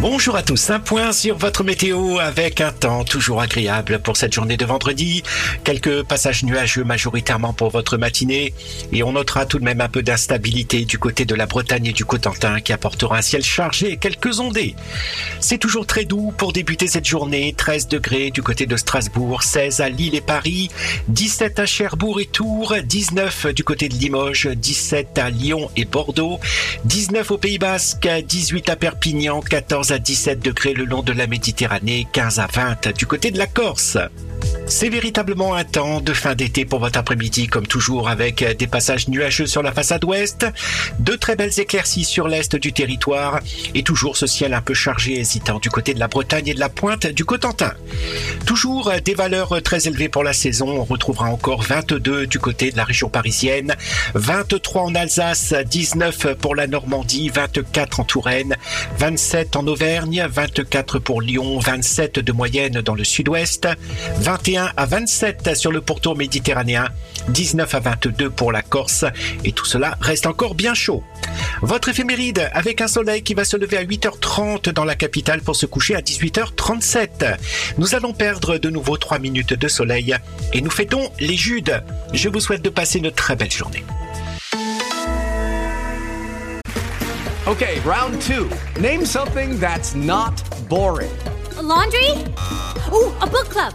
Bonjour à tous, un point sur votre météo avec un temps toujours agréable pour cette journée de vendredi. Quelques passages nuageux majoritairement pour votre matinée et on notera tout de même un peu d'instabilité du côté de la Bretagne et du Cotentin qui apportera un ciel chargé et quelques ondées. C'est toujours très doux pour débuter cette journée, 13 degrés du côté de Strasbourg, 16 à Lille et Paris, 17 à Cherbourg et Tours, 19 du côté de Limoges, 17 à Lyon et Bordeaux, 19 au Pays Basque, 18 à Perpignan, 14 à 17 degrés le long de la Méditerranée, 15 à 20 du côté de la Corse. C'est véritablement un temps de fin d'été pour votre après-midi, comme toujours, avec des passages nuageux sur la façade ouest, de très belles éclaircies sur l'est du territoire, et toujours ce ciel un peu chargé hésitant du côté de la Bretagne et de la pointe du Cotentin. Toujours des valeurs très élevées pour la saison, on retrouvera encore 22 du côté de la région parisienne, 23 en Alsace, 19 pour la Normandie, 24 en Touraine, 27 en Auvergne, 24 pour Lyon, 27 de moyenne dans le sud-ouest, 21 à 27 sur le pourtour méditerranéen, 19 à 22 pour la Corse, et tout cela reste encore bien chaud. Votre éphéméride avec un soleil qui va se lever à 8h30 dans la capitale pour se coucher à 18h37. Nous allons perdre de nouveau 3 minutes de soleil et nous fêtons les Judes. Je vous souhaite de passer une très belle journée. Okay, round two. Name something that's not boring. A laundry? Ooh, a book club.